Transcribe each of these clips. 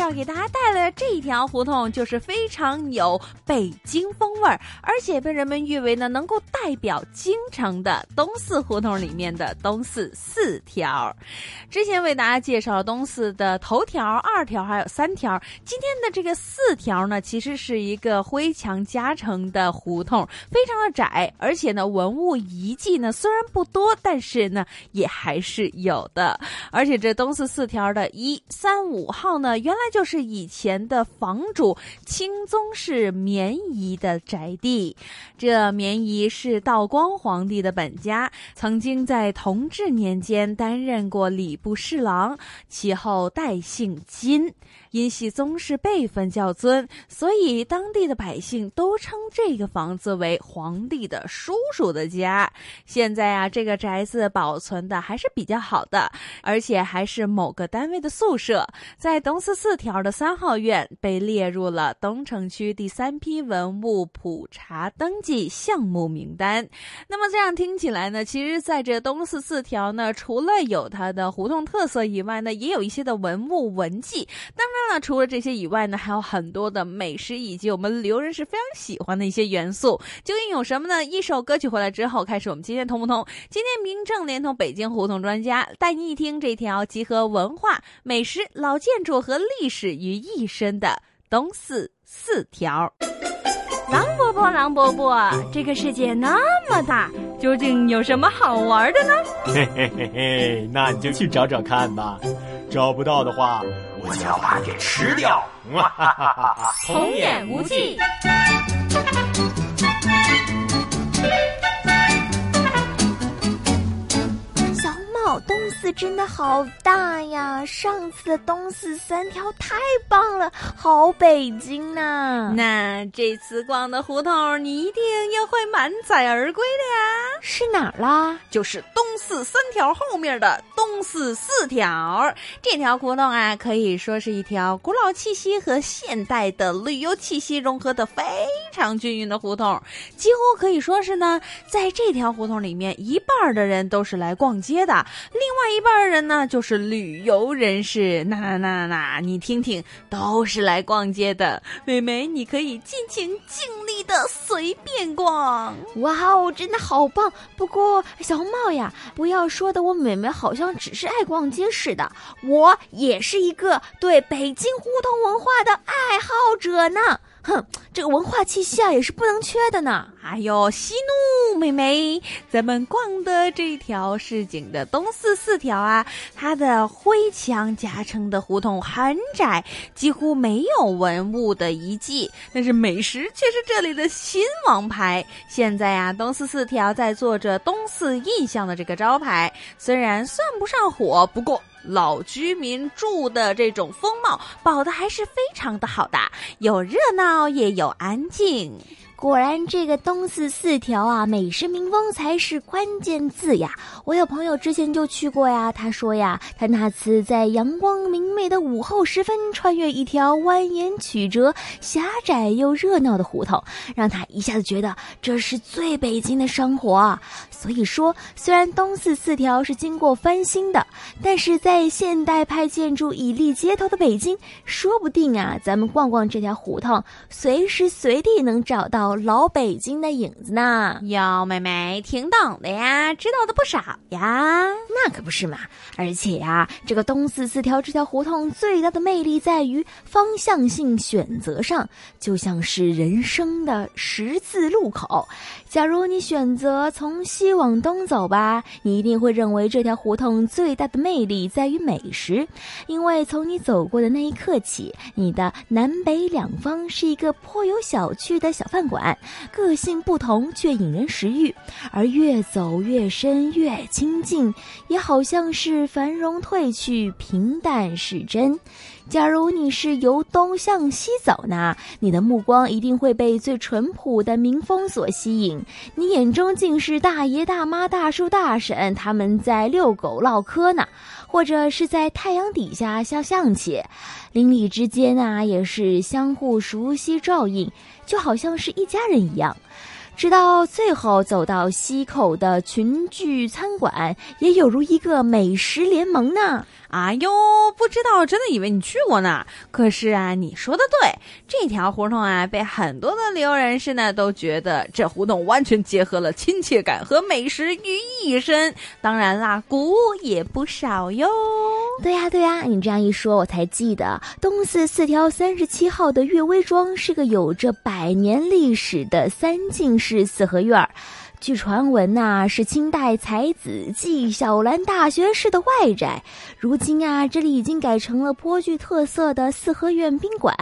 要给大家带来的这一条胡同，就是非常有北京风味儿，而且被人们誉为呢能够代表京城的东四胡同里面的东四四条。之前为大家介绍了东四的头条、二条还有三条，今天的这个四条呢，其实是一个灰墙夹成的胡同，非常的窄，而且呢文物遗迹呢虽然不多，但是呢也还是有的。而且这东四四条的一三五号呢，原来。就是以前的房主清宗室绵仪的宅地，这绵仪是道光皇帝的本家，曾经在同治年间担任过礼部侍郎，其后代姓金。因系宗室辈分较尊，所以当地的百姓都称这个房子为皇帝的叔叔的家。现在啊，这个宅子保存的还是比较好的，而且还是某个单位的宿舍，在东四四条的三号院被列入了东城区第三批文物普查登记项目名单。那么这样听起来呢，其实在这东四四条呢，除了有它的胡同特色以外呢，也有一些的文物文迹。当然。那除了这些以外呢，还有很多的美食以及我们留人是非常喜欢的一些元素。究竟有什么呢？一首歌曲回来之后，开始我们今天通不通？今天明正连同北京胡同专家带你一听这条集合文化、美食、老建筑和历史于一身的东四四条。狼伯伯，狼伯伯，这个世界那么大，究竟有什么好玩的呢？嘿嘿嘿嘿，那你就去找找看吧。找不到的话。我就要把它给吃掉！童言无忌。真的好大呀！上次的东四三条太棒了，好北京呐！那这次逛的胡同，你一定又会满载而归的呀！是哪儿啦？就是东四三条后面的东四四条。这条胡同啊，可以说是一条古老气息和现代的旅游气息融合的非常均匀的胡同，几乎可以说是呢，在这条胡同里面，一半的人都是来逛街的。另外一半人呢，就是旅游人士。那那那那，你听听，都是来逛街的。美眉，你可以尽情尽力的随便逛。哇哦，真的好棒！不过小红帽呀，不要说的我美眉好像只是爱逛街似的。我也是一个对北京胡同文化的爱好者呢。哼，这个文化气息啊，也是不能缺的呢。哎呦，息怒妹妹，咱们逛的这条市井的东四四条啊，它的灰墙夹成的胡同很窄，几乎没有文物的遗迹，但是美食却是这里的新王牌。现在啊，东四四条在做着东四印象的这个招牌，虽然算不上火，不过。老居民住的这种风貌，保的还是非常的好的，有热闹也有安静。果然，这个东四四条啊，美食民风才是关键字呀！我有朋友之前就去过呀，他说呀，他那次在阳光明媚的午后时分，穿越一条蜿蜒曲折、狭窄又热闹的胡同，让他一下子觉得这是最北京的生活。所以说，虽然东四四条是经过翻新的，但是在现代派建筑屹立街头的北京，说不定啊，咱们逛逛这条胡同，随时随地能找到。老北京的影子呢？哟，妹妹挺懂的呀，知道的不少呀。那可不是嘛！而且呀，这个东四四条这条胡同最大的魅力在于方向性选择上，就像是人生的十字路口。假如你选择从西往东走吧，你一定会认为这条胡同最大的魅力在于美食，因为从你走过的那一刻起，你的南北两方是一个颇有小趣的小饭馆。个性不同却引人食欲，而越走越深越亲近，也好像是繁荣褪去，平淡是真。假如你是由东向西走呢，你的目光一定会被最淳朴的民风所吸引，你眼中尽是大爷大妈、大叔大婶，他们在遛狗唠嗑呢，或者是在太阳底下下象棋，邻里之间啊也是相互熟悉照应，就好像是一家人一样。直到最后走到西口的群聚餐馆，也有如一个美食联盟呢。哎呦，不知道，真的以为你去过呢。可是啊，你说的对，这条胡同啊，被很多的旅游人士呢都觉得这胡同完全结合了亲切感和美食于一身。当然啦，古物也不少哟。对呀，对呀，你这样一说，我才记得东四四条三十七号的岳微庄是个有着百年历史的三进式四合院儿。据传闻呐，是清代才子纪晓岚大学士的外宅。如今啊，这里已经改成了颇具特色的四合院宾馆。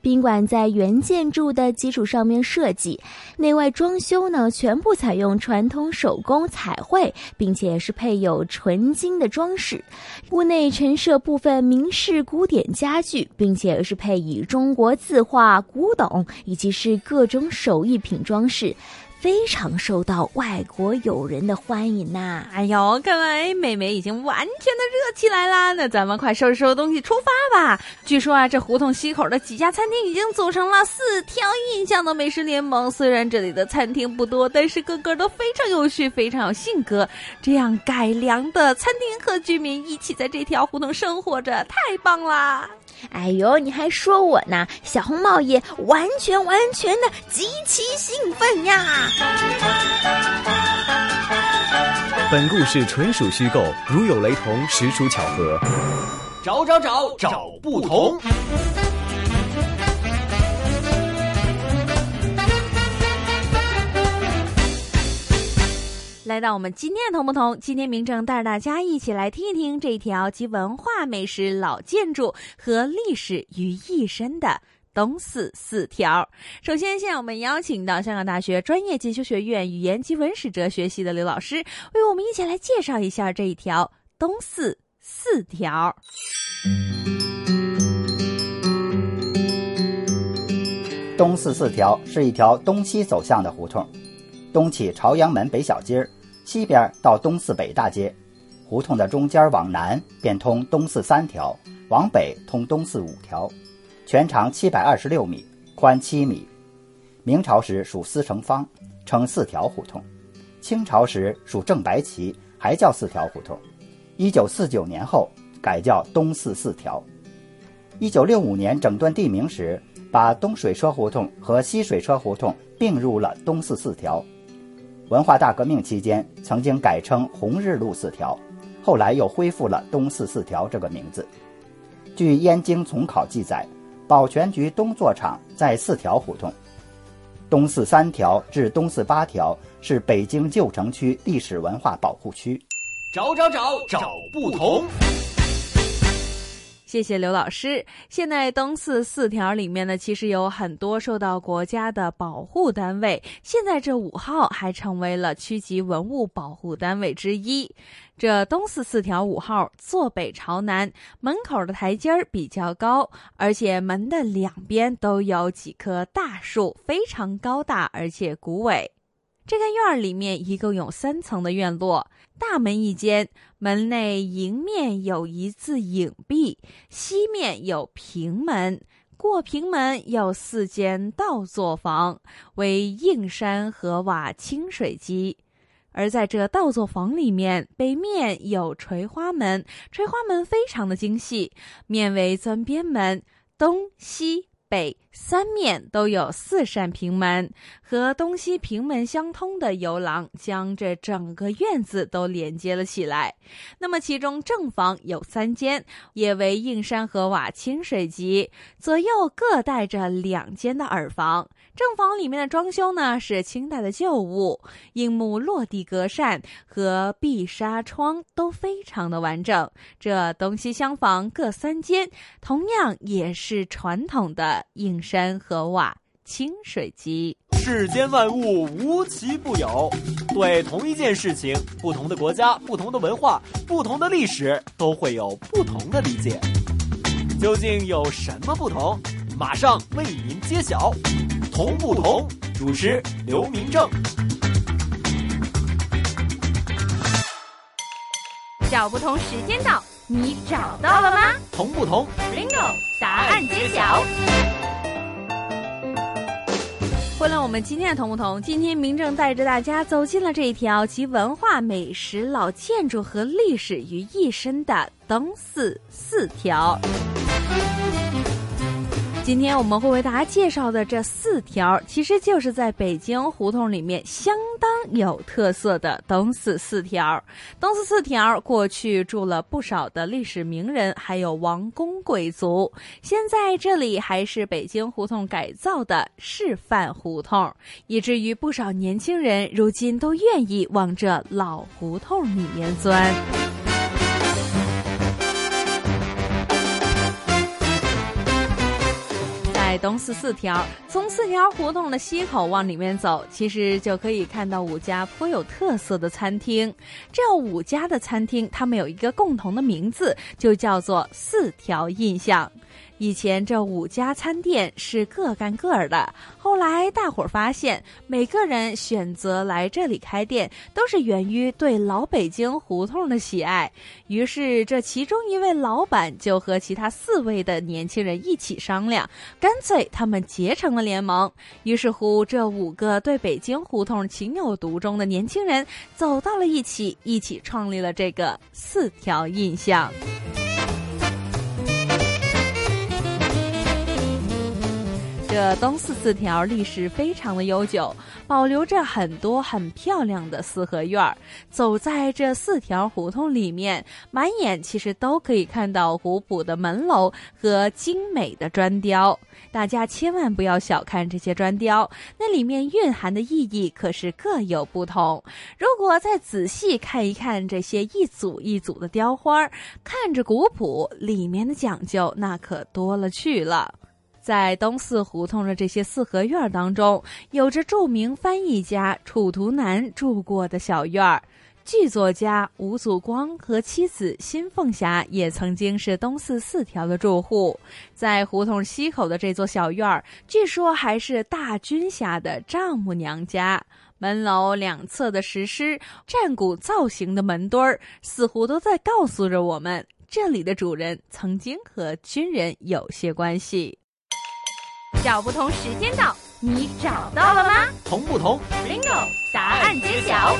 宾馆在原建筑的基础上面设计，内外装修呢全部采用传统手工彩绘，并且是配有纯金的装饰。屋内陈设部分明式古典家具，并且是配以中国字画、古董以及是各种手艺品装饰。非常受到外国友人的欢迎呐！哎呦，看来美美已经完全的热起来啦！那咱们快收拾收拾东西出发吧。据说啊，这胡同西口的几家餐厅已经组成了四条印象的美食联盟。虽然这里的餐厅不多，但是个个都非常有趣，非常有性格。这样改良的餐厅和居民一起在这条胡同生活着，太棒啦！哎呦，你还说我呢？小红帽也完全完全的极其兴奋呀！本故事纯属虚构，如有雷同，实属巧合。找找找找不同。来到我们今天的同不同，今天明正带着大家一起来听一听这一条集文化、美食、老建筑和历史于一身的东四四条。首先，现在我们邀请到香港大学专业进修学院语言及文史哲学系的刘老师，为我们一起来介绍一下这一条东四四条。东四四条是一条东西走向的胡同，东起朝阳门北小街儿。西边到东四北大街，胡同的中间往南便通东四三条，往北通东四五条，全长七百二十六米，宽七米。明朝时属司城方，称四条胡同；清朝时属正白旗，还叫四条胡同。一九四九年后改叫东四四条。一九六五年整顿地名时，把东水车胡同和西水车胡同并入了东四四条。文化大革命期间，曾经改称红日路四条，后来又恢复了东四四条这个名字。据燕京总考记载，保全局东座厂在四条胡同，东四三条至东四八条是北京旧城区历史文化保护区。找找找找不同。谢谢刘老师。现在东四四条里面呢，其实有很多受到国家的保护单位。现在这五号还成为了区级文物保护单位之一。这东四四条五号坐北朝南，门口的台阶儿比较高，而且门的两边都有几棵大树，非常高大而且古伟。这个院儿里面一共有三层的院落，大门一间，门内迎面有一字影壁，西面有平门，过平门有四间倒座房，为硬山河瓦清水基。而在这倒座房里面，北面有垂花门，垂花门非常的精细，面为钻边门，东西。北三面都有四扇平门，和东西平门相通的游廊将这整个院子都连接了起来。那么其中正房有三间，也为硬山河瓦清水级，左右各带着两间的耳房。正房里面的装修呢是清代的旧物，硬木落地格扇和碧纱窗都非常的完整。这东西厢房各三间，同样也是传统的硬山河瓦清水基。世间万物无奇不有，对同一件事情，不同的国家、不同的文化、不同的历史都会有不同的理解。究竟有什么不同？马上为您揭晓。同不同？主持刘明正。找不同时间到，你找到了吗？同不同？Bingo！答案揭晓。为了我们今天的同不同，今天明正带着大家走进了这一条集文化、美食、老建筑和历史于一身的东四四条。今天我们会为大家介绍的这四条，其实就是在北京胡同里面相当有特色的东四四条。东四四条过去住了不少的历史名人，还有王公贵族。现在这里还是北京胡同改造的示范胡同，以至于不少年轻人如今都愿意往这老胡同里面钻。在东四四条，从四条胡同的西口往里面走，其实就可以看到五家颇有特色的餐厅。这五家的餐厅，他们有一个共同的名字，就叫做四条印象。以前这五家餐店是各干各的，后来大伙儿发现，每个人选择来这里开店，都是源于对老北京胡同的喜爱。于是，这其中一位老板就和其他四位的年轻人一起商量，干脆他们结成了联盟。于是乎，这五个对北京胡同情有独钟的年轻人走到了一起，一起创立了这个四条印象。这东四四条历史非常的悠久，保留着很多很漂亮的四合院儿。走在这四条胡同里面，满眼其实都可以看到古朴的门楼和精美的砖雕。大家千万不要小看这些砖雕，那里面蕴含的意义可是各有不同。如果再仔细看一看这些一组一组的雕花，看着古朴，里面的讲究那可多了去了。在东四胡同的这些四合院当中，有着著名翻译家楚图南住过的小院儿。剧作家吴祖光和妻子辛凤霞也曾经是东四四条的住户。在胡同西口的这座小院儿，据说还是大军侠的丈母娘家。门楼两侧的石狮、战鼓造型的门墩儿，似乎都在告诉着我们，这里的主人曾经和军人有些关系。找不同时间到，你找到了吗？同不同？Bingo！答案揭晓。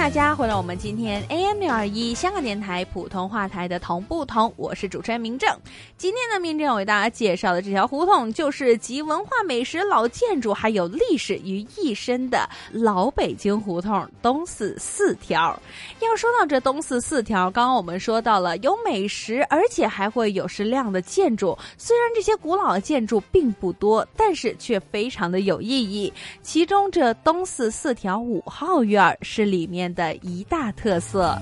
大家回到我们今天 AM 六二一香港电台普通话台的同不同，我是主持人明正。今天的明正为大家介绍的这条胡同，就是集文化、美食、老建筑还有历史于一身的老北京胡同东四四条。要说到这东四四条，刚刚我们说到了有美食，而且还会有是亮的建筑。虽然这些古老的建筑并不多，但是却非常的有意义。其中这东四四条五号院是里。面的一大特色。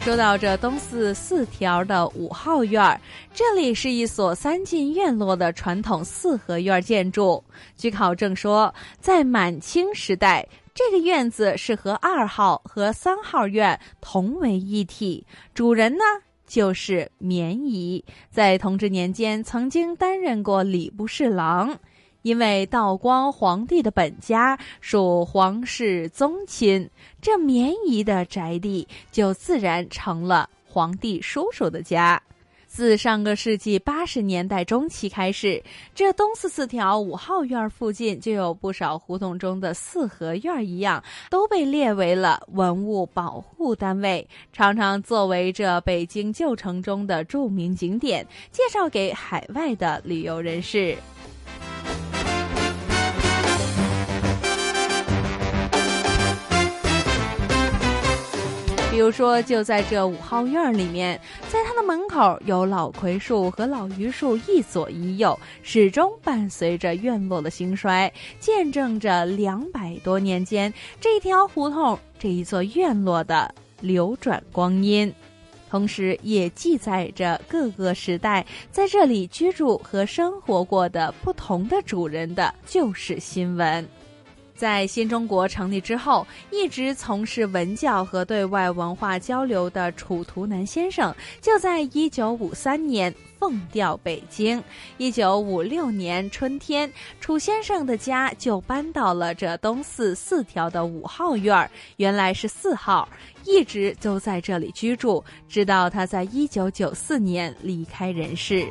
说到这东四四条的五号院儿，这里是一所三进院落的传统四合院建筑。据考证说，在满清时代，这个院子是和二号和三号院同为一体，主人呢就是绵姨，在同治年间曾经担任过礼部侍郎。因为道光皇帝的本家属皇室宗亲，这绵姨的宅地就自然成了皇帝叔叔的家。自上个世纪八十年代中期开始，这东四四条五号院附近就有不少胡同中的四合院一样，都被列为了文物保护单位，常常作为这北京旧城中的著名景点，介绍给海外的旅游人士。比如说，就在这五号院里面，在它的门口有老葵树和老榆树一左一右，始终伴随着院落的兴衰，见证着两百多年间这条胡同、这一座院落的流转光阴。同时也记载着各个时代在这里居住和生活过的不同的主人的旧事新闻。在新中国成立之后，一直从事文教和对外文化交流的楚图南先生，就在一九五三年奉调北京。一九五六年春天，楚先生的家就搬到了这东四四条的五号院儿，原来是四号，一直就在这里居住，直到他在一九九四年离开人世。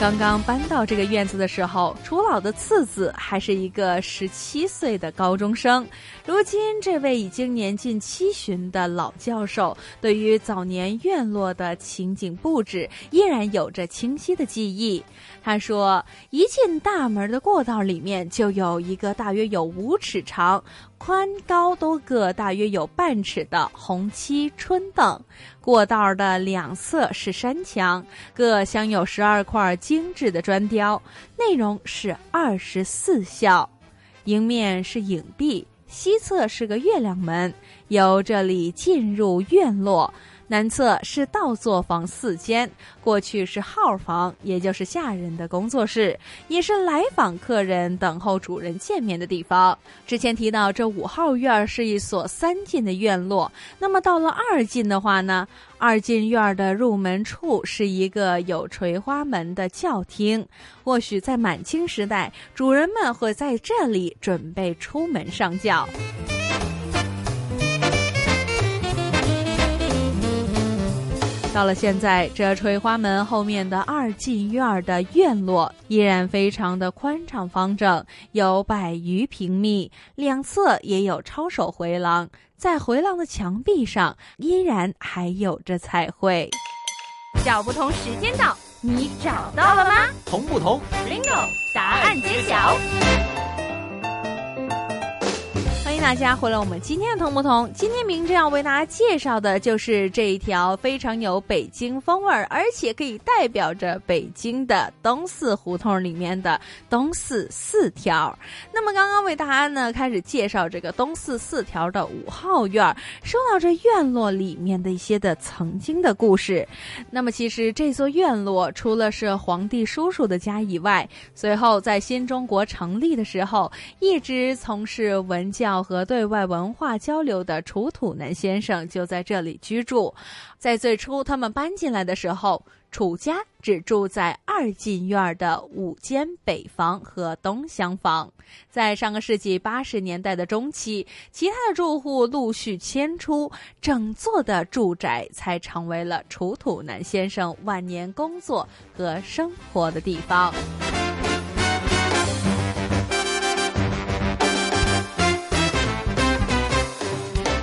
刚刚搬到这个院子的时候，楚老的次子还是一个十七岁的高中生。如今，这位已经年近七旬的老教授，对于早年院落的情景布置依然有着清晰的记忆。他说：“一进大门的过道里面，就有一个大约有五尺长、宽高都各大约有半尺的红漆春凳。过道的两侧是山墙，各镶有十二块精致的砖雕，内容是二十四孝。迎面是影壁，西侧是个月亮门，由这里进入院落。”南侧是倒座房四间，过去是号房，也就是下人的工作室，也是来访客人等候主人见面的地方。之前提到这五号院是一所三进的院落，那么到了二进的话呢？二进院的入门处是一个有垂花门的教厅，或许在满清时代，主人们会在这里准备出门上轿。到了现在，这垂花门后面的二进院的院落依然非常的宽敞方正，有百余平米，两侧也有抄手回廊，在回廊的墙壁上依然还有着彩绘。找不同时间到，你找到了吗？同不同？Bingo，答案揭晓。大家回来，我们今天的同不同？今天明正要为大家介绍的就是这一条非常有北京风味儿，而且可以代表着北京的东四胡同里面的东四四条。那么刚刚为大家呢开始介绍这个东四四条的五号院，说到这院落里面的一些的曾经的故事。那么其实这座院落除了是皇帝叔叔的家以外，随后在新中国成立的时候，一直从事文教。和对外文化交流的楚土南先生就在这里居住。在最初他们搬进来的时候，楚家只住在二进院的五间北房和东厢房。在上个世纪八十年代的中期，其他的住户陆续迁出，整座的住宅才成为了楚土南先生晚年工作和生活的地方。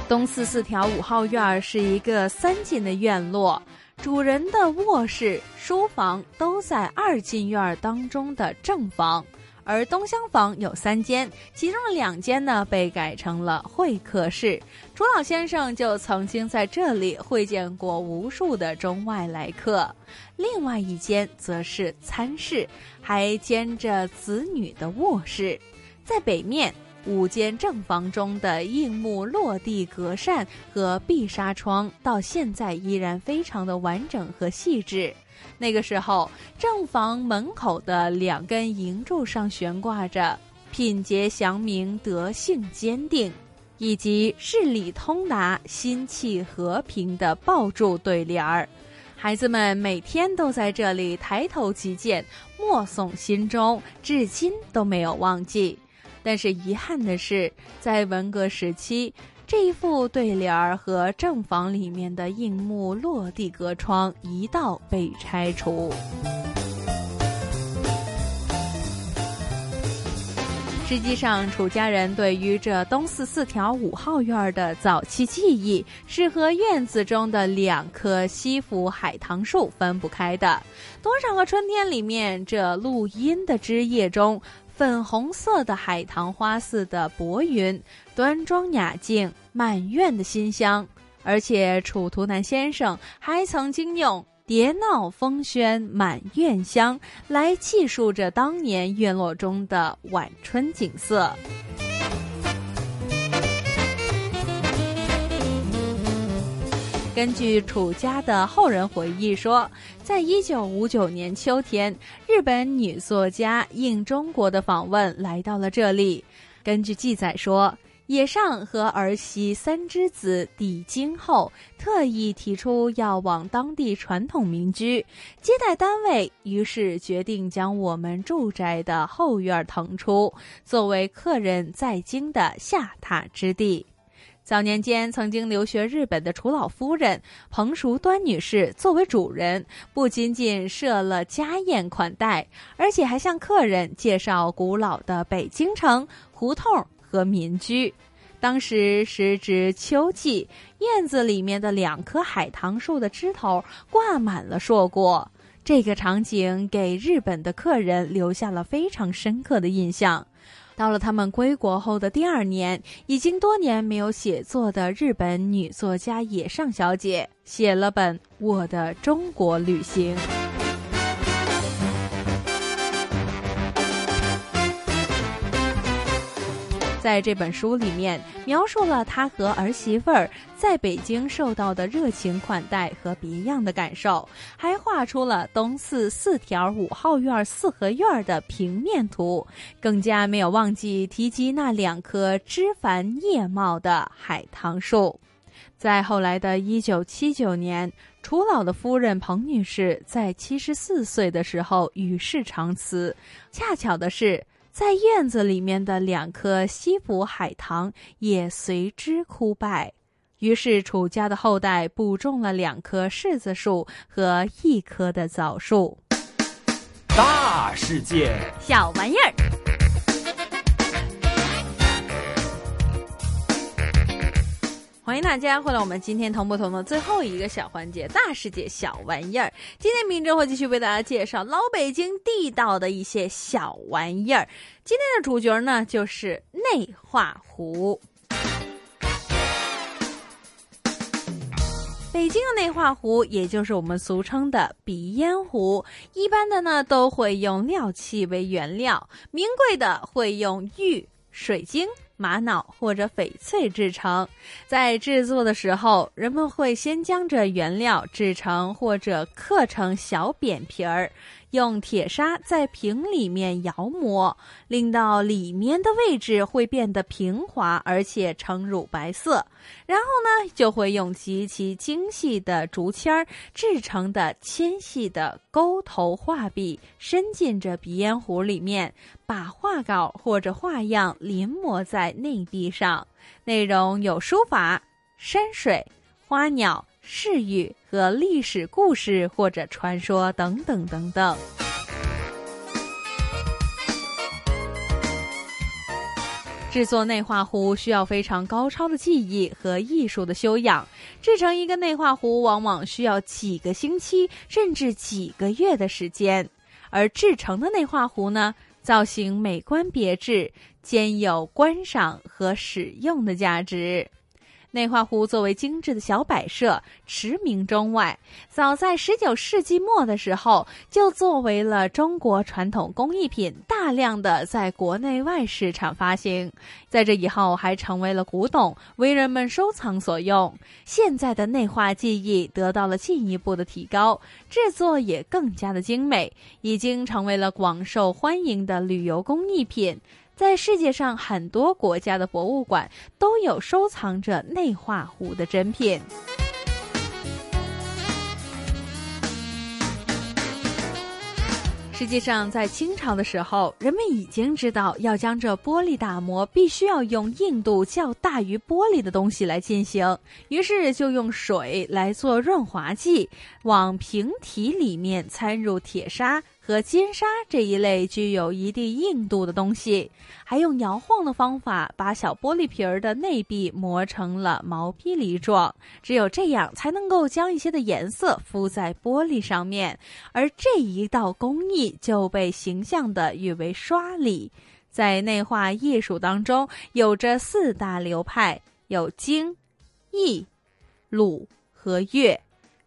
东四四条五号院儿是一个三进的院落，主人的卧室、书房都在二进院儿当中的正房，而东厢房有三间，其中两间呢被改成了会客室。朱老先生就曾经在这里会见过无数的中外来客。另外一间则是餐室，还兼着子女的卧室，在北面。五间正房中的硬木落地格扇和碧纱窗，到现在依然非常的完整和细致。那个时候，正房门口的两根银柱上悬挂着“品节祥明，德性坚定”以及“事理通达，心气和平”的抱柱对联儿。孩子们每天都在这里抬头即见，默诵心中，至今都没有忘记。但是遗憾的是，在文革时期，这一副对联儿和正房里面的硬木落地隔窗一道被拆除。实际上，楚家人对于这东四四条五号院的早期记忆，是和院子中的两棵西府海棠树分不开的。多少个春天里面，这露阴的枝叶中。粉红色的海棠花似的薄云，端庄雅静，满院的馨香。而且楚图南先生还曾经用“蝶闹风喧满院香”来记述着当年院落中的晚春景色。根据楚家的后人回忆说，在一九五九年秋天，日本女作家应中国的访问来到了这里。根据记载说。野上和儿媳三之子抵京后，特意提出要往当地传统民居接待单位，于是决定将我们住宅的后院腾出，作为客人在京的下榻之地。早年间曾经留学日本的楚老夫人彭淑端女士作为主人，不仅仅设了家宴款待，而且还向客人介绍古老的北京城胡同。和民居，当时时值秋季，院子里面的两棵海棠树的枝头挂满了硕果。这个场景给日本的客人留下了非常深刻的印象。到了他们归国后的第二年，已经多年没有写作的日本女作家野上小姐写了本《我的中国旅行》。在这本书里面，描述了他和儿媳妇儿在北京受到的热情款待和别样的感受，还画出了东四四条五号院四合院的平面图，更加没有忘记提及那两棵枝繁叶茂的海棠树。在后来的一九七九年，楚老的夫人彭女士在七十四岁的时候与世长辞，恰巧的是。在院子里面的两棵西府海棠也随之枯败，于是楚家的后代补种了两棵柿子树和一棵的枣树。大世界，小玩意儿。欢迎大家回来，我们今天同不同的最后一个小环节——大世界小玩意儿。今天明哲会继续为大家介绍老北京地道的一些小玩意儿。今天的主角呢，就是内画壶。北京的内画壶，也就是我们俗称的鼻烟壶，一般的呢都会用料器为原料，名贵的会用玉、水晶。玛瑙或者翡翠制成，在制作的时候，人们会先将这原料制成或者刻成小扁皮儿。用铁砂在瓶里面摇磨，令到里面的位置会变得平滑，而且呈乳白色。然后呢，就会用极其精细的竹签儿制成的纤细的钩头画笔，伸进这鼻烟壶里面，把画稿或者画样临摹在内壁上。内容有书法、山水、花鸟。事语和历史故事或者传说等等等等。制作内画壶需要非常高超的技艺和艺术的修养，制成一个内画壶往往需要几个星期甚至几个月的时间。而制成的内画壶呢，造型美观别致，兼有观赏和使用的价值。内画壶作为精致的小摆设，驰名中外。早在十九世纪末的时候，就作为了中国传统工艺品，大量的在国内外市场发行。在这以后，还成为了古董，为人们收藏所用。现在的内画技艺得到了进一步的提高，制作也更加的精美，已经成为了广受欢迎的旅游工艺品。在世界上很多国家的博物馆都有收藏着内画壶的珍品。实际上，在清朝的时候，人们已经知道要将这玻璃打磨，必须要用硬度较大于玻璃的东西来进行，于是就用水来做润滑剂，往瓶体里面掺入铁砂。和金沙这一类具有一定硬度的东西，还用摇晃的方法把小玻璃瓶儿的内壁磨成了毛坯梨状。只有这样，才能够将一些的颜色敷在玻璃上面。而这一道工艺就被形象的誉为刷里。在内画艺术当中，有着四大流派，有京、义、鲁和粤。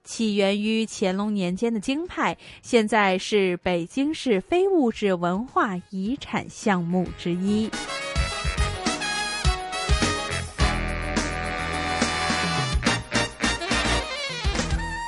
起源于乾隆年间的京派，现在是北京市非物质文化遗产项目之一。